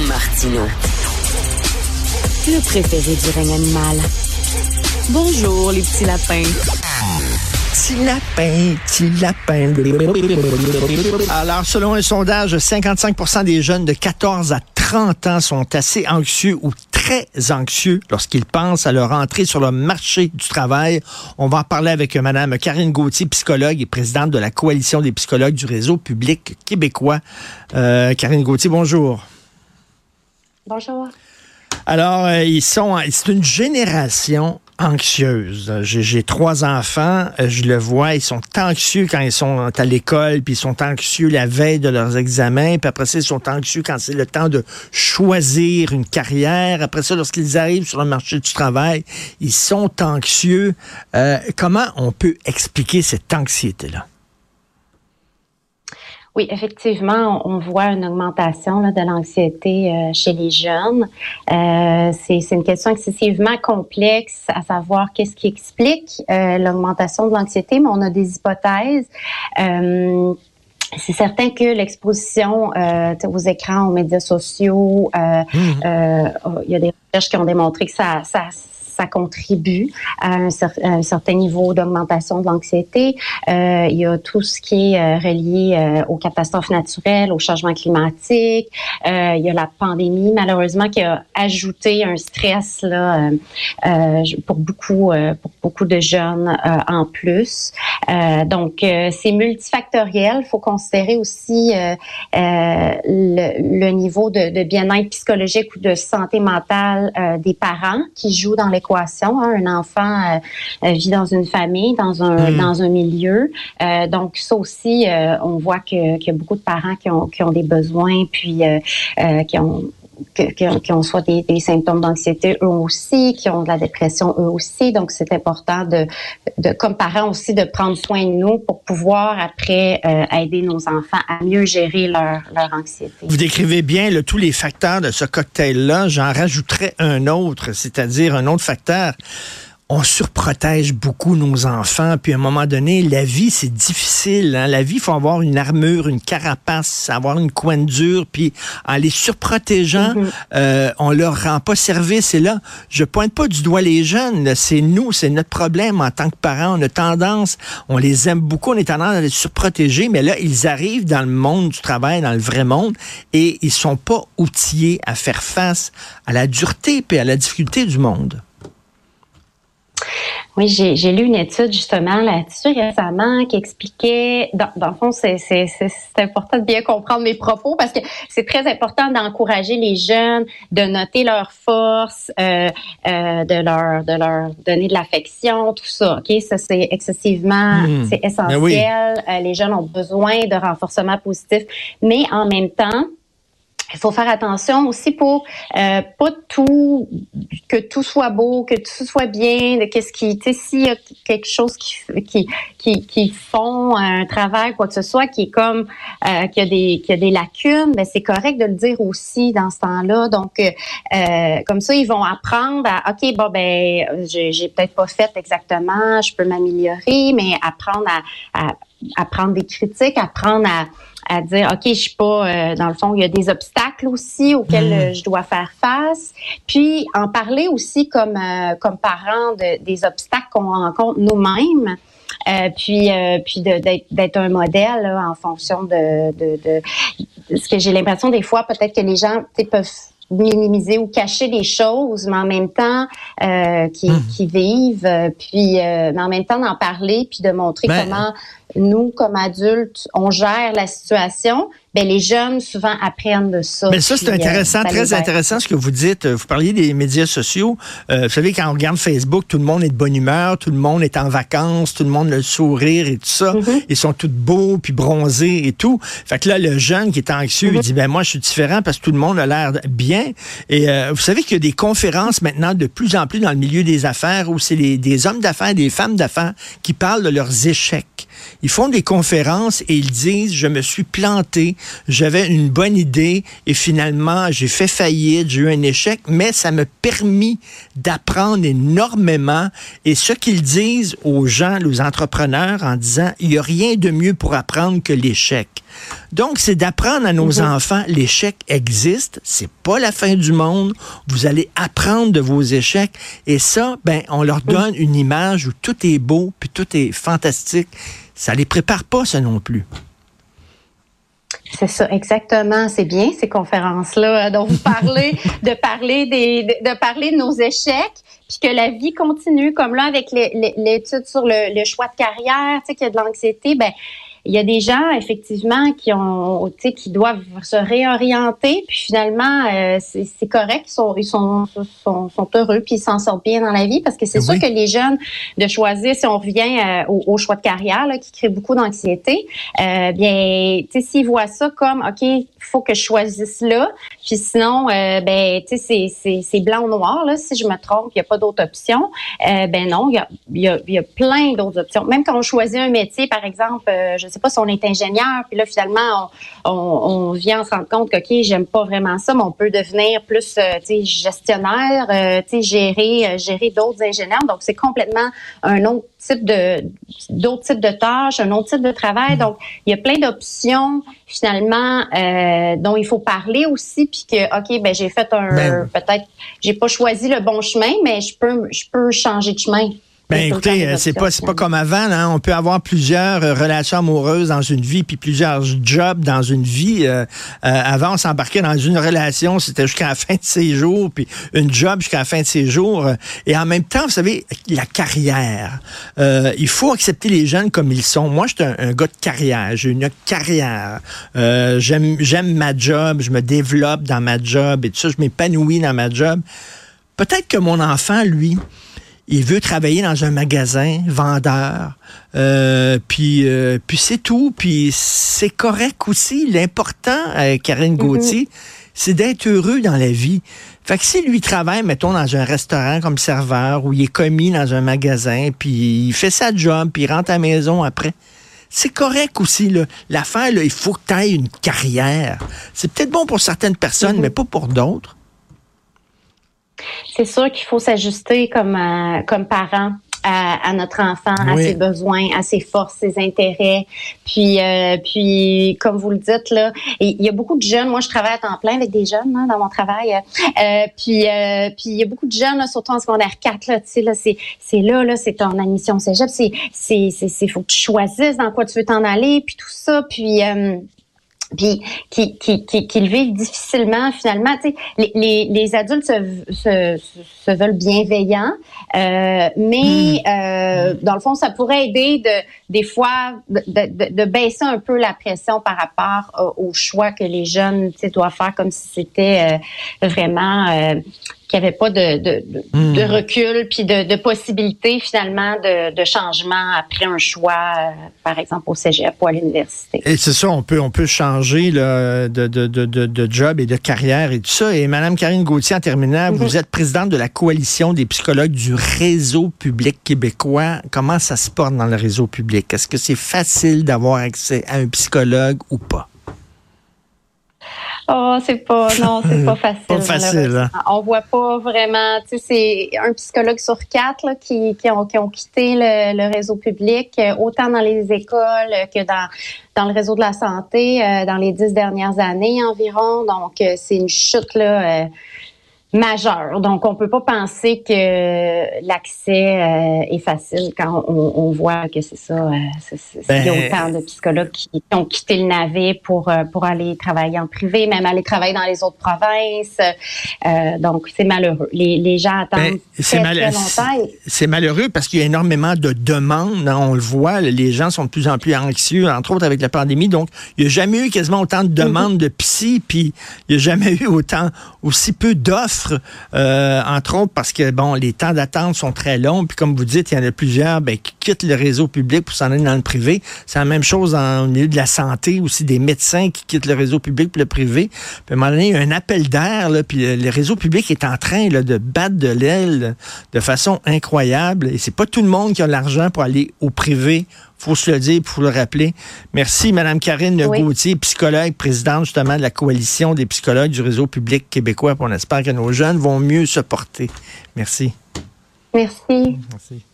Martino. Le préféré du règne animal. Bonjour, les petits lapins. Petit lapin, petit lapin. Alors, selon un sondage, 55% des jeunes de 14 à 30 ans sont assez anxieux ou très anxieux lorsqu'ils pensent à leur entrée sur le marché du travail. On va en parler avec Mme Karine Gauthier, psychologue et présidente de la Coalition des psychologues du réseau public québécois. Euh, Karine Gauthier, bonjour. Bonjour. Alors, euh, ils sont, c'est une génération anxieuse. J'ai trois enfants, euh, je le vois, ils sont anxieux quand ils sont à l'école, puis ils sont anxieux la veille de leurs examens, puis après ça, ils sont anxieux quand c'est le temps de choisir une carrière. Après ça, lorsqu'ils arrivent sur le marché du travail, ils sont anxieux. Euh, comment on peut expliquer cette anxiété-là? Oui, effectivement, on voit une augmentation là, de l'anxiété euh, chez les jeunes. Euh, c'est une question excessivement complexe à savoir qu'est-ce qui explique euh, l'augmentation de l'anxiété, mais on a des hypothèses. Euh, c'est certain que l'exposition euh, aux écrans, aux médias sociaux, mmh. il y a des recherches qui ont démontré que ça, ça ça contribue à un, certain niveau d'augmentation de l'anxiété. Euh, il y a tout ce qui est euh, relié euh, aux catastrophes naturelles, au changement climatique. Il y a la pandémie, malheureusement, qui a ajouté un stress pour beaucoup pour beaucoup de jeunes en plus. donc, c'est multifactoriel. Il faut considérer aussi le, le, niveau de, de bien-être psychologique ou de santé mentale des parents qui jouent dans les Hein. Un enfant euh, euh, vit dans une famille, dans un hmm. dans un milieu. Euh, donc ça aussi, on voit qu'il y a beaucoup de parents qui ont qui ont des besoins, puis qui ont qui, ont soit des, symptômes d'anxiété eux aussi, qui ont de la dépression eux aussi. Donc, c'est important de, de, comme parents aussi, de prendre soin de nous pour pouvoir après aider nos enfants à mieux gérer leur, leur anxiété. Vous décrivez bien tous les facteurs de ce cocktail-là. J'en rajouterais un autre, c'est-à-dire un autre facteur on surprotège beaucoup nos enfants. Puis à un moment donné, la vie, c'est difficile. Hein. La vie, il faut avoir une armure, une carapace, avoir une coin dure. Puis en les surprotégeant, mm-hmm. euh, on leur rend pas service. Et là, je pointe pas du doigt les jeunes. C'est nous, c'est notre problème en tant que parents. On a tendance, on les aime beaucoup, on est tendance à les surprotéger. Mais là, ils arrivent dans le monde du travail, dans le vrai monde, et ils sont pas outillés à faire face à la dureté et à la difficulté du monde. Oui, j'ai lu une étude justement là-dessus récemment qui expliquait, dans, dans le fond, c'est important de bien comprendre mes propos parce que c'est très important d'encourager les jeunes, de noter leurs forces, euh, euh, de leur de leur donner de l'affection, tout ça. Ok, ça c'est excessivement, hmm. c'est ben essentiel. Euh, les jeunes ont besoin de renforcement positif, mais en même temps il faut faire attention aussi pour euh, pas tout que tout soit beau, que tout soit bien, de qu'est-ce qui, tu sais, s'il y a quelque chose qui qui qui, qui font un travail quoi que ce soit qui est comme euh, qui a des qui a des lacunes, ben c'est correct de le dire aussi dans ce temps-là. Donc euh, comme ça ils vont apprendre à ok bon ben j'ai peut-être pas fait exactement, je peux m'améliorer, mais apprendre à, à à prendre des critiques, apprendre à, à dire ok je suis pas euh, dans le fond il y a des obstacles aussi auxquels hmm. euh, je dois faire face puis en parler aussi comme euh, comme parents de, des obstacles qu'on rencontre nous-mêmes puis puis d'être un modèle en fonction de, de, de, ce que j'ai l'impression des fois peut-être que les gens peuvent minimiser ou cacher des choses, mais en même temps euh, qui, hmm. qui, vivent, puis mais en même temps d'en parler, puis de montrer ben, comment nous, comme adultes, on gère la situation, ben, les jeunes souvent apprennent de ça. Mais ça, c'est euh, intéressant, très intéressant ce que vous dites. Vous parliez des médias sociaux. Euh, vous savez, quand on regarde Facebook, tout le monde est de bonne humeur, tout le monde est en vacances, tout le monde a le sourire et tout ça. Mm-hmm. Ils sont tous beaux, puis bronzés et tout. Fait que là, le jeune qui est anxieux, il mm-hmm. dit, ben moi, je suis différent parce que tout le monde a l'air bien. Et euh, vous savez qu'il y a des conférences maintenant de plus en plus dans le milieu des affaires où c'est des hommes d'affaires, des femmes d'affaires qui parlent de leurs échecs. Ils font des conférences et ils disent, je me suis planté, j'avais une bonne idée et finalement, j'ai fait faillite, j'ai eu un échec, mais ça m'a permis d'apprendre énormément. Et ce qu'ils disent aux gens, aux entrepreneurs, en disant, il n'y a rien de mieux pour apprendre que l'échec. Donc, c'est d'apprendre à nos mhm. enfants, l'échec existe, c'est pas la fin du monde, vous allez apprendre de vos échecs, et ça, ben, on leur donne une image où tout est beau, puis tout est fantastique. Ça les prépare pas, ça non plus. C'est ça, exactement. C'est bien ces conférences-là euh, dont vous parlez, de parler des, de, parler de nos échecs, puis que la vie continue, comme là avec l'étude sur le, le, choix de carrière, tu sais, qu'il y a de l'anxiété, ben il y a des gens effectivement qui ont, tu sais, qui doivent se réorienter, puis finalement euh, c'est correct, ils sont ils sont, sont, sont heureux, puis ils s'en sortent bien dans la vie, parce que c'est sûr que les jeunes de choisir, si on revient euh, au, choix de carrière là, qui crée beaucoup d'anxiété, euh, bien, tu sais, s'ils voient ça comme ok, faut que je choisisse là, puis sinon, euh, ben, tu sais, c'est blanc ou noir là. Si je me trompe, il n'y a pas d'autre option. ben non, il y a, y, a, y a plein d'autres options. Même quand on choisit un métier, par exemple, je sais pas si on est ingénieur, puis là, finalement, on, on, vient se rendre compte que, OK, j'aime pas vraiment ça, mais on peut devenir plus, euh, tu sais, gestionnaire, euh, tu sais, gérer, euh, gérer d'autres ingénieurs. Donc, c'est complètement un autre type de, d'autres types de tâches, un autre type de travail. Donc, il y a plein d'options, finalement, dont il faut parler aussi, puis que, OK, ben, j'ai fait un, ben peut-être, j'ai pas choisi le bon chemin, mais je peux, je peux changer de chemin. Ben écoutez, euh, c'est pas c'est pas comme avant. Hein? On peut avoir plusieurs euh, relations amoureuses dans une vie, puis plusieurs jobs dans une vie. Euh, avant, on s'embarquait dans une relation, c'était jusqu'à la fin de ses jours, puis une job jusqu'à la fin de ses jours. Et en même temps, vous savez, la carrière. il faut accepter les jeunes comme ils sont. Moi, je suis un, gars de carrière. J'ai une carrière. j'aime j'aime ma job. Je me développe dans ma job et tout ça. Je m'épanouis dans ma job. Peut-être que mon enfant, lui, il veut travailler dans un magasin, vendeur, euh, puis, euh, puis c'est tout, puis c'est correct aussi. L'important, euh, Karine mm-hmm. Gauthier, c'est d'être heureux dans la vie. Fait que si lui travaille, mettons, dans un restaurant comme serveur, ou il est commis dans un magasin, puis il fait sa job, puis il rentre à la maison après, c'est correct aussi. L'affaire, il faut que tu aies une carrière. C'est peut-être bon pour certaines personnes, mm-hmm. mais pas pour d'autres c'est sûr qu'il faut s'ajuster comme euh, comme parent à, notre enfant, à ses besoins, à ses forces, ses intérêts. Puis, euh, puis comme vous le dites là, il y a beaucoup de jeunes. Moi, je travaille à temps plein avec des jeunes hein, dans mon travail. Euh, puis, puis il y a beaucoup de jeunes, surtout en secondaire 4 là. Tu sais là, c'est c'est là là, c'est ton admission cégep. C'est c'est c'est faut que tu choisisses dans quoi tu veux t'en aller, puis tout ça. Puis puis qui, qui, qui, qui, le vivent difficilement finalement. Tu sais, les, les, les adultes se, se, se, veulent bienveillants, euh, mais hmm. euh, dans le fond, ça pourrait aider de des fois de, de, de baisser un peu la pression par rapport euh, au choix que les jeunes tu sais, doivent faire comme si c'était euh, vraiment qu'il n'y avait pas de, de, hmm. de, recul puis de, de possibilité finalement de, de changement après un choix, par exemple au cégep ou à l'université. Et c'est ça, on peut on peut changer là, de, de, de, de, job et de carrière et tout ça. Et Madame Karine Gauthier, en terminant, vous mhm. êtes présidente de la coalition des psychologues du réseau public québécois. Comment ça se porte dans le réseau public? Est-ce que c'est facile d'avoir accès à un psychologue ou pas? Oh, c'est pas, non, c'est pas facile. pas facile. Hein? On voit pas vraiment, tu sais, c'est un psychologue sur quatre là, qui, qui, ont, qui ont quitté le, réseau public, euh, autant dans les écoles que dans, dans le réseau de la santé, euh, dans les dix dernières années environ. Donc, euh, c'est une chute, là majeur. Donc, on peut pas penser que l'accès euh, est facile quand on, on voit que c'est ça. Euh, il y a autant de psychologues qui, ont quitté le navet pour euh, pour aller travailler en privé, même aller travailler dans les autres provinces. donc, c'est malheureux. Les, les gens attendent ben, très, très, longtemps. C'est malheureux parce qu'il y a énormément de demandes. Hein, on le voit, les gens sont de plus en plus anxieux, entre autres avec la pandémie. Donc, il n'y a jamais eu quasiment autant de mm-hmm. demandes de psy, puis il n'y a jamais eu autant aussi peu d'offres euh, entre autres parce que bon, les temps d'attente sont très longs. Puis comme vous dites, il y en a plusieurs ben, qui quittent le réseau public pour s'en aller dans le privé. C'est la même chose en, au milieu de la santé, aussi des médecins qui quittent le réseau public pour le privé. Puis à un moment donné, il y a un appel d'air, puis le réseau public est en train de battre de l'aile de façon incroyable. Et c'est pas tout le monde qui a l'argent pour aller au privé faut se le dire, faut le rappeler. Merci, Madame Karine oui. Gauthier, psychologue, présidente justement de la coalition des psychologues du réseau public québécois. On espère que nos jeunes vont mieux se porter. Merci. Merci. Merci.